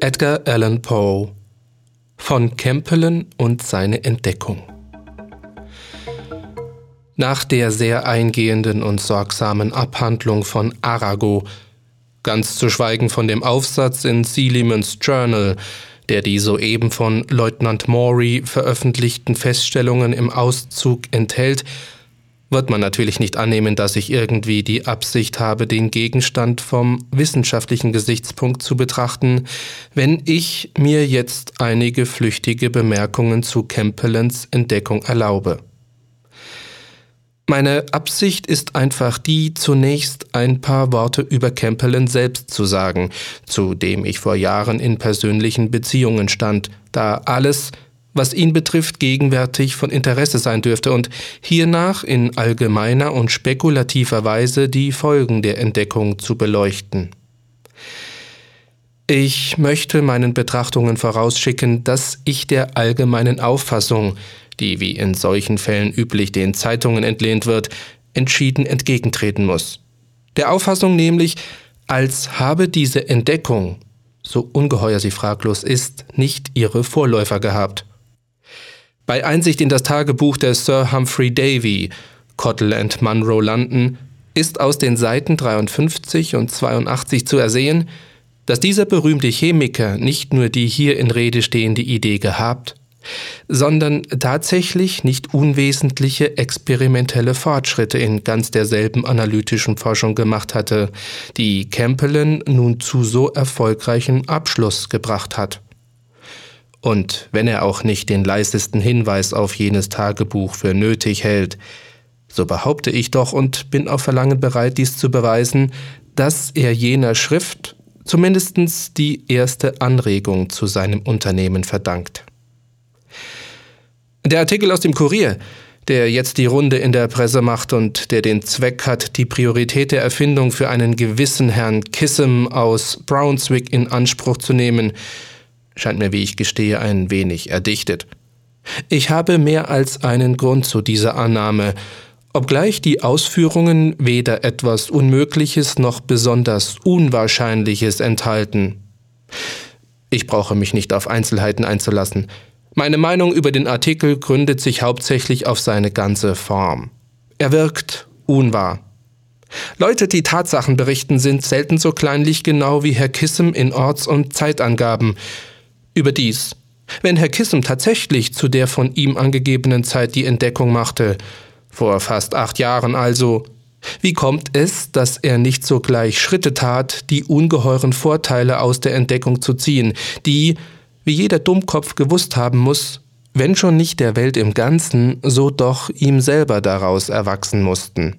Edgar Allan Poe von Campbellen und seine Entdeckung. Nach der sehr eingehenden und sorgsamen Abhandlung von Arago, ganz zu schweigen von dem Aufsatz in Sealimans Journal, der die soeben von Leutnant Maury veröffentlichten Feststellungen im Auszug enthält, wird man natürlich nicht annehmen, dass ich irgendwie die Absicht habe, den Gegenstand vom wissenschaftlichen Gesichtspunkt zu betrachten, wenn ich mir jetzt einige flüchtige Bemerkungen zu Campbellens Entdeckung erlaube. Meine Absicht ist einfach die, zunächst ein paar Worte über Campbellen selbst zu sagen, zu dem ich vor Jahren in persönlichen Beziehungen stand, da alles, was ihn betrifft, gegenwärtig von Interesse sein dürfte und hiernach in allgemeiner und spekulativer Weise die Folgen der Entdeckung zu beleuchten. Ich möchte meinen Betrachtungen vorausschicken, dass ich der allgemeinen Auffassung, die wie in solchen Fällen üblich den Zeitungen entlehnt wird, entschieden entgegentreten muss. Der Auffassung nämlich, als habe diese Entdeckung, so ungeheuer sie fraglos ist, nicht ihre Vorläufer gehabt. Bei Einsicht in das Tagebuch des Sir Humphrey Davy, Cottle and Munro London, ist aus den Seiten 53 und 82 zu ersehen, dass dieser berühmte Chemiker nicht nur die hier in Rede stehende Idee gehabt, sondern tatsächlich nicht unwesentliche experimentelle Fortschritte in ganz derselben analytischen Forschung gemacht hatte, die Campbellen nun zu so erfolgreichem Abschluss gebracht hat. Und wenn er auch nicht den leisesten Hinweis auf jenes Tagebuch für nötig hält, so behaupte ich doch und bin auf Verlangen bereit, dies zu beweisen, dass er jener Schrift zumindest die erste Anregung zu seinem Unternehmen verdankt. Der Artikel aus dem Kurier, der jetzt die Runde in der Presse macht und der den Zweck hat, die Priorität der Erfindung für einen gewissen Herrn Kissem aus Brownswick in Anspruch zu nehmen, scheint mir, wie ich gestehe, ein wenig erdichtet. Ich habe mehr als einen Grund zu dieser Annahme, obgleich die Ausführungen weder etwas Unmögliches noch besonders Unwahrscheinliches enthalten. Ich brauche mich nicht auf Einzelheiten einzulassen. Meine Meinung über den Artikel gründet sich hauptsächlich auf seine ganze Form. Er wirkt unwahr. Leute, die Tatsachen berichten, sind selten so kleinlich genau wie Herr Kissem in Orts- und Zeitangaben, Überdies, wenn Herr Kissem tatsächlich zu der von ihm angegebenen Zeit die Entdeckung machte, vor fast acht Jahren also, wie kommt es, dass er nicht sogleich Schritte tat, die ungeheuren Vorteile aus der Entdeckung zu ziehen, die, wie jeder Dummkopf gewusst haben muss, wenn schon nicht der Welt im Ganzen, so doch ihm selber daraus erwachsen mussten?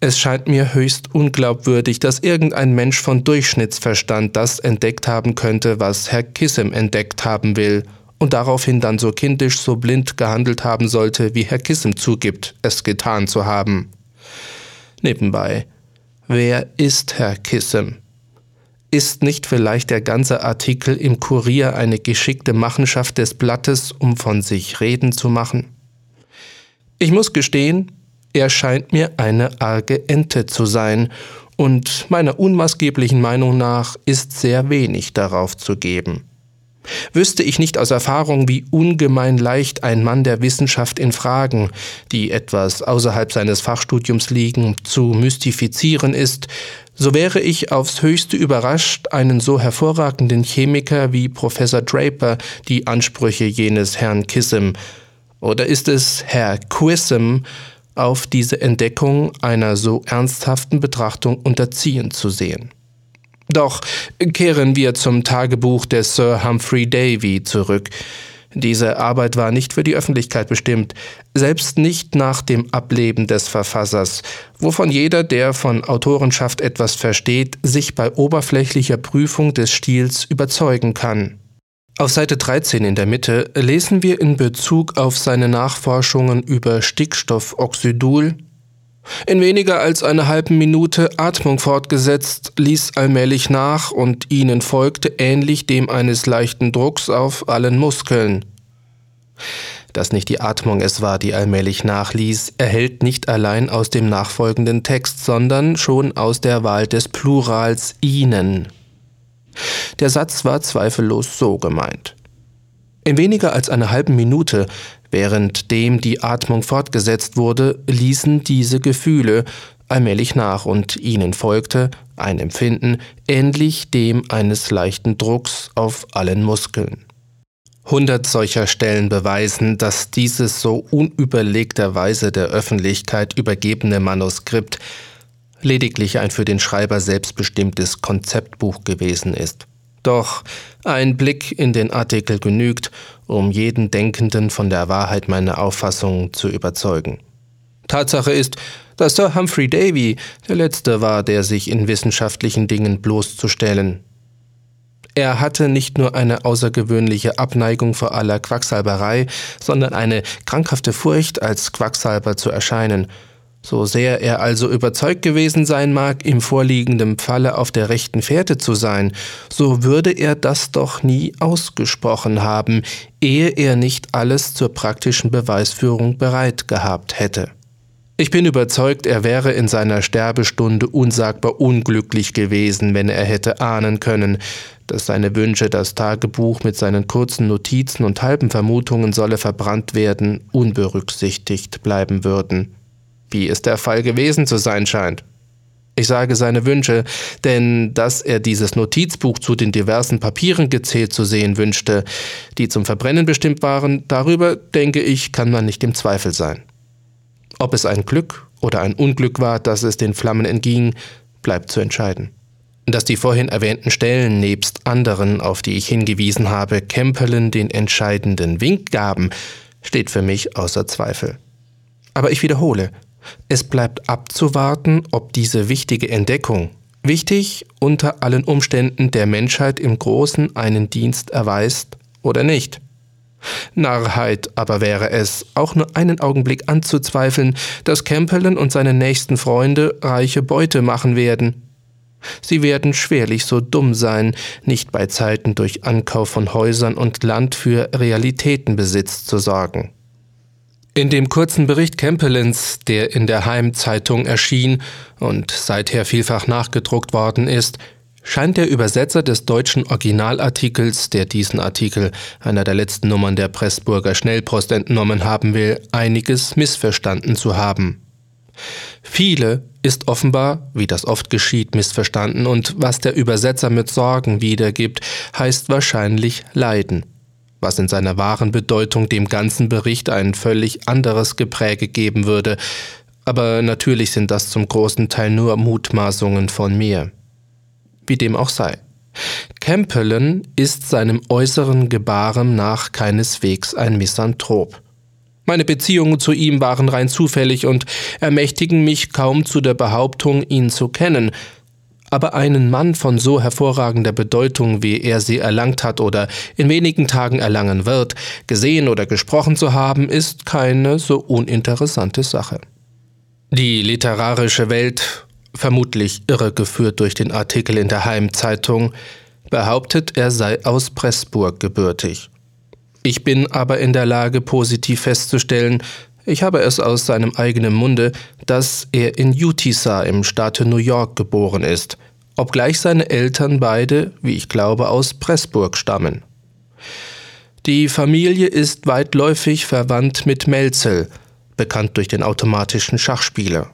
Es scheint mir höchst unglaubwürdig, dass irgendein Mensch von Durchschnittsverstand das entdeckt haben könnte, was Herr Kissem entdeckt haben will, und daraufhin dann so kindisch, so blind gehandelt haben sollte, wie Herr Kissem zugibt, es getan zu haben. Nebenbei, wer ist Herr Kissem? Ist nicht vielleicht der ganze Artikel im Kurier eine geschickte Machenschaft des Blattes, um von sich reden zu machen? Ich muss gestehen, er scheint mir eine arge Ente zu sein, und meiner unmaßgeblichen Meinung nach ist sehr wenig darauf zu geben. Wüsste ich nicht aus Erfahrung, wie ungemein leicht ein Mann der Wissenschaft in Fragen, die etwas außerhalb seines Fachstudiums liegen, zu mystifizieren ist, so wäre ich aufs höchste überrascht, einen so hervorragenden Chemiker wie Professor Draper die Ansprüche jenes Herrn Kissem, oder ist es Herr Quissem, auf diese Entdeckung einer so ernsthaften Betrachtung unterziehen zu sehen. Doch kehren wir zum Tagebuch des Sir Humphrey Davy zurück. Diese Arbeit war nicht für die Öffentlichkeit bestimmt, selbst nicht nach dem Ableben des Verfassers, wovon jeder, der von Autorenschaft etwas versteht, sich bei oberflächlicher Prüfung des Stils überzeugen kann. Auf Seite 13 in der Mitte lesen wir in Bezug auf seine Nachforschungen über Stickstoffoxidul in weniger als einer halben Minute Atmung fortgesetzt, ließ allmählich nach und ihnen folgte ähnlich dem eines leichten Drucks auf allen Muskeln. Dass nicht die Atmung es war, die allmählich nachließ, erhält nicht allein aus dem nachfolgenden Text, sondern schon aus der Wahl des Plurals ihnen. Der Satz war zweifellos so gemeint. In weniger als einer halben Minute, währenddem die Atmung fortgesetzt wurde, ließen diese Gefühle allmählich nach und ihnen folgte ein Empfinden ähnlich dem eines leichten Drucks auf allen Muskeln. Hundert solcher Stellen beweisen, dass dieses so unüberlegterweise der Öffentlichkeit übergebene Manuskript lediglich ein für den Schreiber selbstbestimmtes Konzeptbuch gewesen ist. Doch ein Blick in den Artikel genügt, um jeden Denkenden von der Wahrheit meiner Auffassung zu überzeugen. Tatsache ist, dass Sir Humphrey Davy der Letzte war, der sich in wissenschaftlichen Dingen bloßzustellen. Er hatte nicht nur eine außergewöhnliche Abneigung vor aller Quacksalberei, sondern eine krankhafte Furcht, als Quacksalber zu erscheinen, so sehr er also überzeugt gewesen sein mag, im vorliegenden Falle auf der rechten Fährte zu sein, so würde er das doch nie ausgesprochen haben, ehe er nicht alles zur praktischen Beweisführung bereit gehabt hätte. Ich bin überzeugt, er wäre in seiner Sterbestunde unsagbar unglücklich gewesen, wenn er hätte ahnen können, dass seine Wünsche, das Tagebuch mit seinen kurzen Notizen und halben Vermutungen solle verbrannt werden, unberücksichtigt bleiben würden wie es der Fall gewesen zu sein scheint. Ich sage seine Wünsche, denn dass er dieses Notizbuch zu den diversen Papieren gezählt zu sehen wünschte, die zum Verbrennen bestimmt waren, darüber, denke ich, kann man nicht im Zweifel sein. Ob es ein Glück oder ein Unglück war, dass es den Flammen entging, bleibt zu entscheiden. Dass die vorhin erwähnten Stellen nebst anderen, auf die ich hingewiesen habe, Kempelen den entscheidenden Wink gaben, steht für mich außer Zweifel. Aber ich wiederhole, es bleibt abzuwarten, ob diese wichtige Entdeckung, wichtig unter allen Umständen der Menschheit im Großen einen Dienst erweist oder nicht. Narrheit aber wäre es, auch nur einen Augenblick anzuzweifeln, dass Campbellen und seine nächsten Freunde reiche Beute machen werden. Sie werden schwerlich so dumm sein, nicht bei Zeiten durch Ankauf von Häusern und Land für Realitätenbesitz zu sorgen. In dem kurzen Bericht Kempelins, der in der Heimzeitung erschien und seither vielfach nachgedruckt worden ist, scheint der Übersetzer des deutschen Originalartikels, der diesen Artikel einer der letzten Nummern der Pressburger Schnellpost entnommen haben will, einiges missverstanden zu haben. Viele ist offenbar, wie das oft geschieht, missverstanden und was der Übersetzer mit Sorgen wiedergibt, heißt wahrscheinlich Leiden was in seiner wahren Bedeutung dem ganzen Bericht ein völlig anderes Gepräge geben würde, aber natürlich sind das zum großen Teil nur Mutmaßungen von mir. Wie dem auch sei. Campbellen ist seinem äußeren Gebaren nach keineswegs ein Misanthrop. Meine Beziehungen zu ihm waren rein zufällig und ermächtigen mich kaum zu der Behauptung, ihn zu kennen, aber einen Mann von so hervorragender Bedeutung, wie er sie erlangt hat oder in wenigen Tagen erlangen wird, gesehen oder gesprochen zu haben, ist keine so uninteressante Sache. Die literarische Welt, vermutlich irregeführt durch den Artikel in der Heimzeitung, behauptet, er sei aus Pressburg gebürtig. Ich bin aber in der Lage, positiv festzustellen, ich habe es aus seinem eigenen Munde, dass er in Utisa im Staate New York geboren ist, obgleich seine Eltern beide, wie ich glaube, aus Pressburg stammen. Die Familie ist weitläufig verwandt mit Melzel, bekannt durch den automatischen Schachspieler.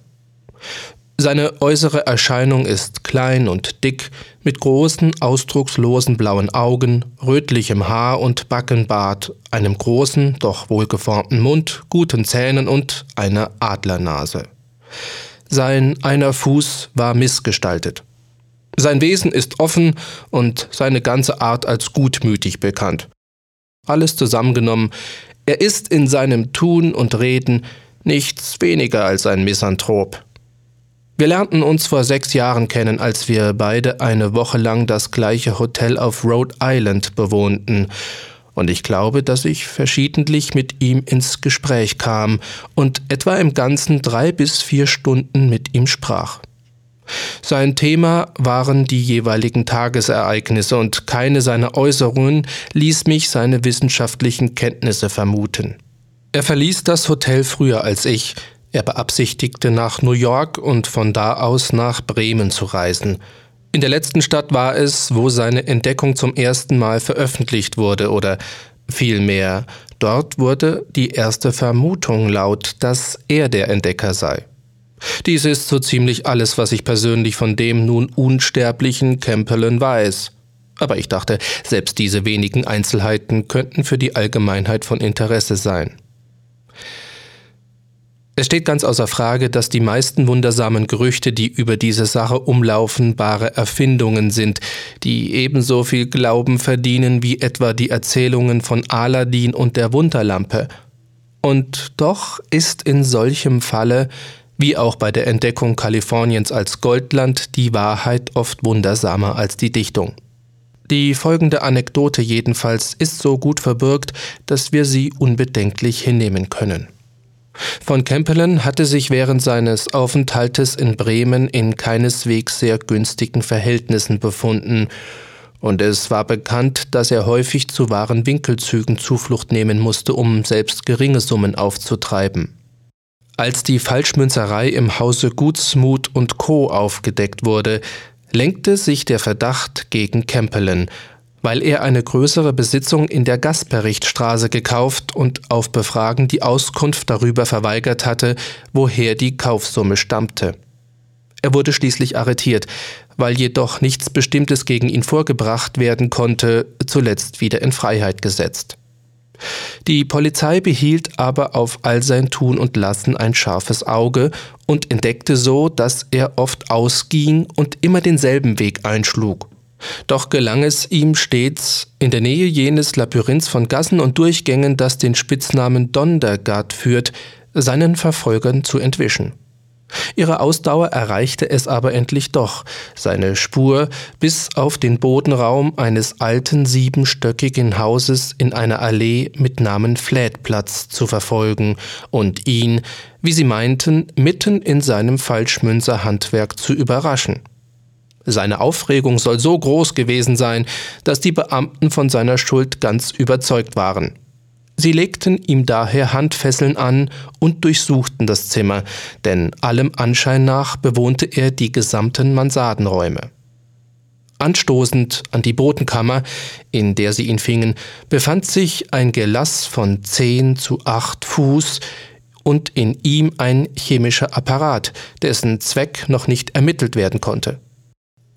Seine äußere Erscheinung ist klein und dick, mit großen, ausdruckslosen blauen Augen, rötlichem Haar und Backenbart, einem großen, doch wohlgeformten Mund, guten Zähnen und einer Adlernase. Sein einer Fuß war missgestaltet. Sein Wesen ist offen und seine ganze Art als gutmütig bekannt. Alles zusammengenommen, er ist in seinem Tun und Reden nichts weniger als ein Misanthrop. Wir lernten uns vor sechs Jahren kennen, als wir beide eine Woche lang das gleiche Hotel auf Rhode Island bewohnten. Und ich glaube, dass ich verschiedentlich mit ihm ins Gespräch kam und etwa im Ganzen drei bis vier Stunden mit ihm sprach. Sein Thema waren die jeweiligen Tagesereignisse und keine seiner Äußerungen ließ mich seine wissenschaftlichen Kenntnisse vermuten. Er verließ das Hotel früher als ich, er beabsichtigte nach New York und von da aus nach Bremen zu reisen. In der letzten Stadt war es, wo seine Entdeckung zum ersten Mal veröffentlicht wurde, oder vielmehr, dort wurde die erste Vermutung laut, dass er der Entdecker sei. Dies ist so ziemlich alles, was ich persönlich von dem nun unsterblichen Campbellen weiß. Aber ich dachte, selbst diese wenigen Einzelheiten könnten für die Allgemeinheit von Interesse sein. Es steht ganz außer Frage, dass die meisten wundersamen Gerüchte, die über diese Sache umlaufen, bare Erfindungen sind, die ebenso viel Glauben verdienen wie etwa die Erzählungen von Aladin und der Wunderlampe. Und doch ist in solchem Falle, wie auch bei der Entdeckung Kaliforniens als Goldland, die Wahrheit oft wundersamer als die Dichtung. Die folgende Anekdote jedenfalls ist so gut verbürgt, dass wir sie unbedenklich hinnehmen können. Von Kempelen hatte sich während seines Aufenthaltes in Bremen in keineswegs sehr günstigen Verhältnissen befunden, und es war bekannt, dass er häufig zu wahren Winkelzügen Zuflucht nehmen musste, um selbst geringe Summen aufzutreiben. Als die Falschmünzerei im Hause Gutsmuth und Co. aufgedeckt wurde, lenkte sich der Verdacht gegen Kempelen, weil er eine größere Besitzung in der Gasperichtstraße gekauft und auf Befragen die Auskunft darüber verweigert hatte, woher die Kaufsumme stammte. Er wurde schließlich arretiert, weil jedoch nichts Bestimmtes gegen ihn vorgebracht werden konnte, zuletzt wieder in Freiheit gesetzt. Die Polizei behielt aber auf all sein Tun und Lassen ein scharfes Auge und entdeckte so, dass er oft ausging und immer denselben Weg einschlug. Doch gelang es ihm stets, in der Nähe jenes Labyrinths von Gassen und Durchgängen, das den Spitznamen Dondergard führt, seinen Verfolgern zu entwischen. Ihre Ausdauer erreichte es aber endlich doch, seine Spur bis auf den Bodenraum eines alten siebenstöckigen Hauses in einer Allee mit Namen Flätplatz zu verfolgen und ihn, wie sie meinten, mitten in seinem Falschmünzerhandwerk zu überraschen. Seine Aufregung soll so groß gewesen sein, dass die Beamten von seiner Schuld ganz überzeugt waren. Sie legten ihm daher Handfesseln an und durchsuchten das Zimmer, denn allem Anschein nach bewohnte er die gesamten Mansardenräume. Anstoßend an die Botenkammer, in der sie ihn fingen, befand sich ein Gelass von zehn zu acht Fuß und in ihm ein chemischer Apparat, dessen Zweck noch nicht ermittelt werden konnte.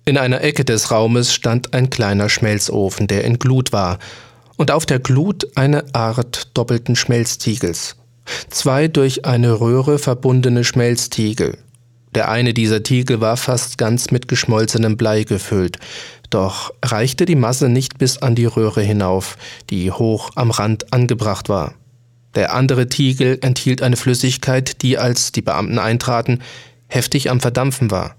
In einer Ecke des Raumes stand ein kleiner Schmelzofen, der in Glut war, und auf der Glut eine Art doppelten Schmelztiegels. Zwei durch eine Röhre verbundene Schmelztiegel. Der eine dieser Tiegel war fast ganz mit geschmolzenem Blei gefüllt, doch reichte die Masse nicht bis an die Röhre hinauf, die hoch am Rand angebracht war. Der andere Tiegel enthielt eine Flüssigkeit, die, als die Beamten eintraten, heftig am Verdampfen war.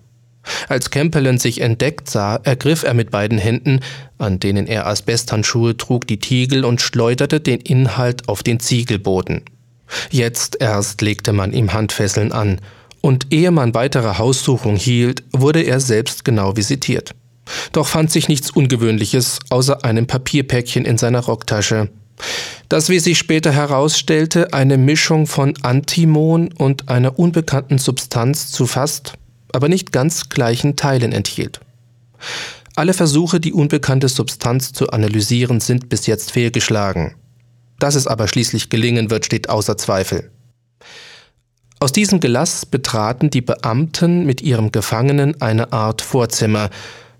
Als Kempelen sich entdeckt sah, ergriff er mit beiden Händen, an denen er Asbesthandschuhe trug, die Tiegel und schleuderte den Inhalt auf den Ziegelboden. Jetzt erst legte man ihm Handfesseln an, und ehe man weitere Haussuchung hielt, wurde er selbst genau visitiert. Doch fand sich nichts Ungewöhnliches außer einem Papierpäckchen in seiner Rocktasche. Das, wie sich später herausstellte, eine Mischung von Antimon und einer unbekannten Substanz zu fast aber nicht ganz gleichen Teilen enthielt. Alle Versuche, die unbekannte Substanz zu analysieren, sind bis jetzt fehlgeschlagen. Dass es aber schließlich gelingen wird, steht außer Zweifel. Aus diesem Gelass betraten die Beamten mit ihrem Gefangenen eine Art Vorzimmer,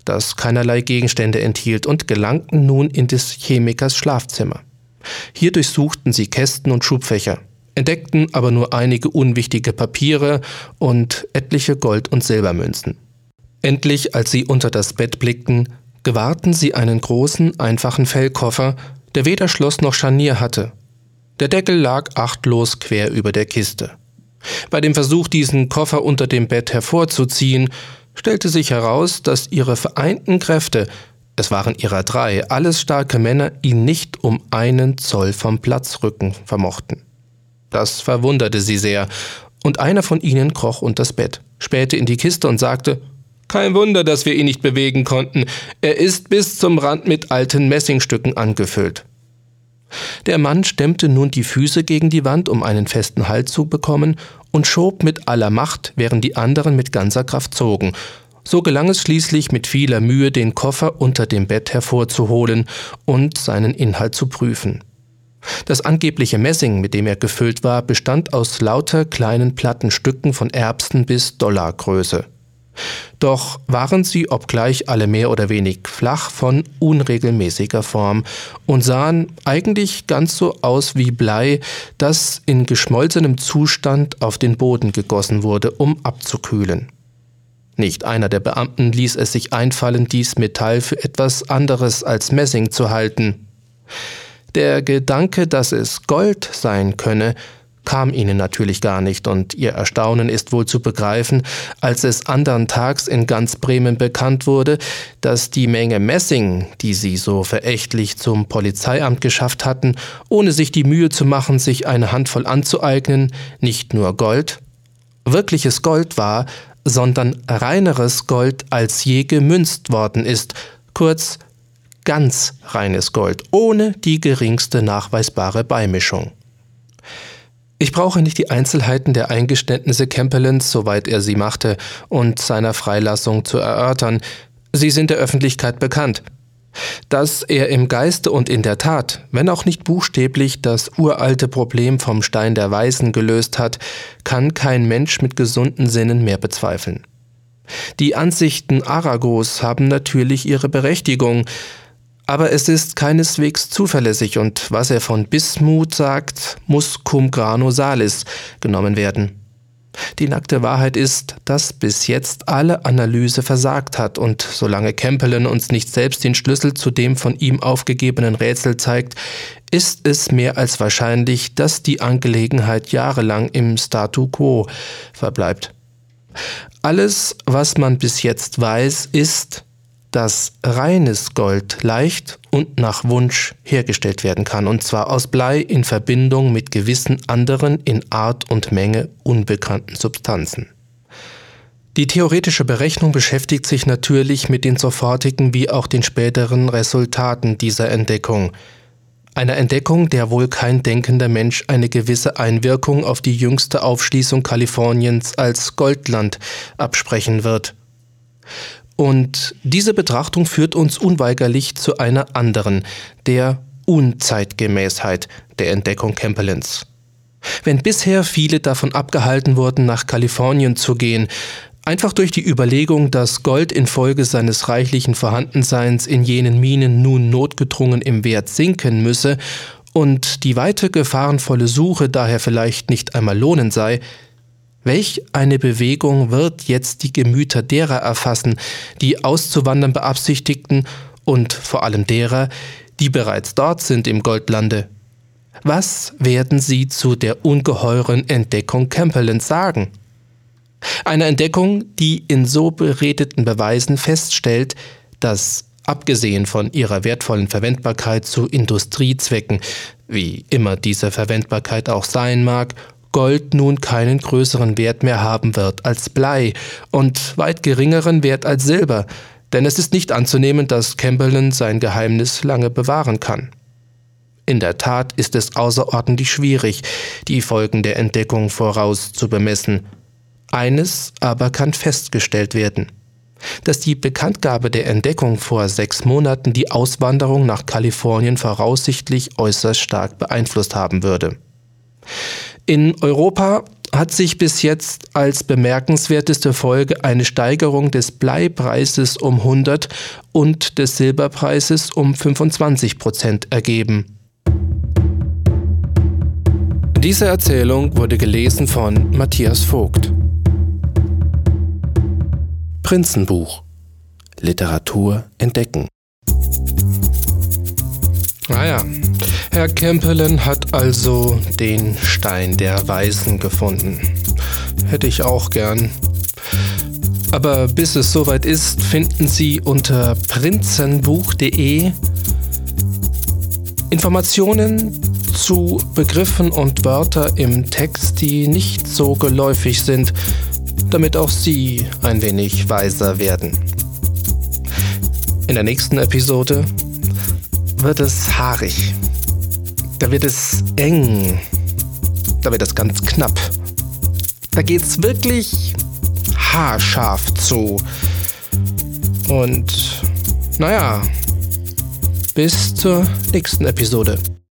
das keinerlei Gegenstände enthielt, und gelangten nun in des Chemikers Schlafzimmer. Hier durchsuchten sie Kästen und Schubfächer entdeckten aber nur einige unwichtige Papiere und etliche Gold- und Silbermünzen. Endlich, als sie unter das Bett blickten, gewahrten sie einen großen, einfachen Fellkoffer, der weder Schloss noch Scharnier hatte. Der Deckel lag achtlos quer über der Kiste. Bei dem Versuch, diesen Koffer unter dem Bett hervorzuziehen, stellte sich heraus, dass ihre vereinten Kräfte, es waren ihrer drei, alles starke Männer, ihn nicht um einen Zoll vom Platz rücken vermochten. Das verwunderte sie sehr, und einer von ihnen kroch unters Bett, spähte in die Kiste und sagte Kein Wunder, dass wir ihn nicht bewegen konnten, er ist bis zum Rand mit alten Messingstücken angefüllt. Der Mann stemmte nun die Füße gegen die Wand, um einen festen Halt zu bekommen, und schob mit aller Macht, während die anderen mit ganzer Kraft zogen. So gelang es schließlich mit vieler Mühe, den Koffer unter dem Bett hervorzuholen und seinen Inhalt zu prüfen. Das angebliche Messing, mit dem er gefüllt war, bestand aus lauter kleinen Plattenstücken von Erbsen bis Dollargröße. Doch waren sie obgleich alle mehr oder wenig flach von unregelmäßiger Form und sahen eigentlich ganz so aus wie Blei, das in geschmolzenem Zustand auf den Boden gegossen wurde, um abzukühlen. Nicht einer der Beamten ließ es sich einfallen, dies Metall für etwas anderes als Messing zu halten. Der Gedanke, dass es Gold sein könne, kam ihnen natürlich gar nicht, und ihr Erstaunen ist wohl zu begreifen, als es andern Tags in ganz Bremen bekannt wurde, dass die Menge Messing, die sie so verächtlich zum Polizeiamt geschafft hatten, ohne sich die Mühe zu machen, sich eine Handvoll anzueignen, nicht nur Gold, wirkliches Gold war, sondern reineres Gold als je gemünzt worden ist, kurz ganz reines Gold, ohne die geringste nachweisbare Beimischung. Ich brauche nicht die Einzelheiten der Eingeständnisse Kempelens, soweit er sie machte, und seiner Freilassung zu erörtern. Sie sind der Öffentlichkeit bekannt. Dass er im Geiste und in der Tat, wenn auch nicht buchstäblich, das uralte Problem vom Stein der Weisen gelöst hat, kann kein Mensch mit gesunden Sinnen mehr bezweifeln. Die Ansichten Aragos haben natürlich ihre Berechtigung, aber es ist keineswegs zuverlässig und was er von Bismut sagt, muss cum grano salis genommen werden. Die nackte Wahrheit ist, dass bis jetzt alle Analyse versagt hat und solange Kempelen uns nicht selbst den Schlüssel zu dem von ihm aufgegebenen Rätsel zeigt, ist es mehr als wahrscheinlich, dass die Angelegenheit jahrelang im Statu quo verbleibt. Alles, was man bis jetzt weiß, ist, dass reines Gold leicht und nach Wunsch hergestellt werden kann, und zwar aus Blei in Verbindung mit gewissen anderen in Art und Menge unbekannten Substanzen. Die theoretische Berechnung beschäftigt sich natürlich mit den sofortigen wie auch den späteren Resultaten dieser Entdeckung. Einer Entdeckung, der wohl kein denkender Mensch eine gewisse Einwirkung auf die jüngste Aufschließung Kaliforniens als Goldland absprechen wird. Und diese Betrachtung führt uns unweigerlich zu einer anderen, der Unzeitgemäßheit der Entdeckung Kempelens. Wenn bisher viele davon abgehalten wurden, nach Kalifornien zu gehen, einfach durch die Überlegung, dass Gold infolge seines reichlichen Vorhandenseins in jenen Minen nun notgedrungen im Wert sinken müsse und die weite gefahrenvolle Suche daher vielleicht nicht einmal lohnen sei, Welch eine Bewegung wird jetzt die Gemüter derer erfassen, die auszuwandern beabsichtigten und vor allem derer, die bereits dort sind im Goldlande? Was werden sie zu der ungeheuren Entdeckung Campbellens sagen? Eine Entdeckung, die in so beredeten Beweisen feststellt, dass abgesehen von ihrer wertvollen Verwendbarkeit zu Industriezwecken, wie immer diese Verwendbarkeit auch sein mag, Gold nun keinen größeren Wert mehr haben wird als Blei und weit geringeren Wert als Silber, denn es ist nicht anzunehmen, dass Camberlin sein Geheimnis lange bewahren kann. In der Tat ist es außerordentlich schwierig, die Folgen der Entdeckung voraus zu bemessen. Eines aber kann festgestellt werden dass die Bekanntgabe der Entdeckung vor sechs Monaten die Auswanderung nach Kalifornien voraussichtlich äußerst stark beeinflusst haben würde. In Europa hat sich bis jetzt als bemerkenswerteste Folge eine Steigerung des Bleipreises um 100 und des Silberpreises um 25 Prozent ergeben. Diese Erzählung wurde gelesen von Matthias Vogt. Prinzenbuch Literatur entdecken. Ah ja, Herr Kempelen hat also den Stein der Weisen gefunden. Hätte ich auch gern. Aber bis es soweit ist, finden Sie unter prinzenbuch.de Informationen zu Begriffen und Wörtern im Text, die nicht so geläufig sind, damit auch Sie ein wenig weiser werden. In der nächsten Episode wird es haarig. Da wird es eng. Da wird es ganz knapp. Da geht's wirklich haarscharf zu. Und naja, bis zur nächsten Episode.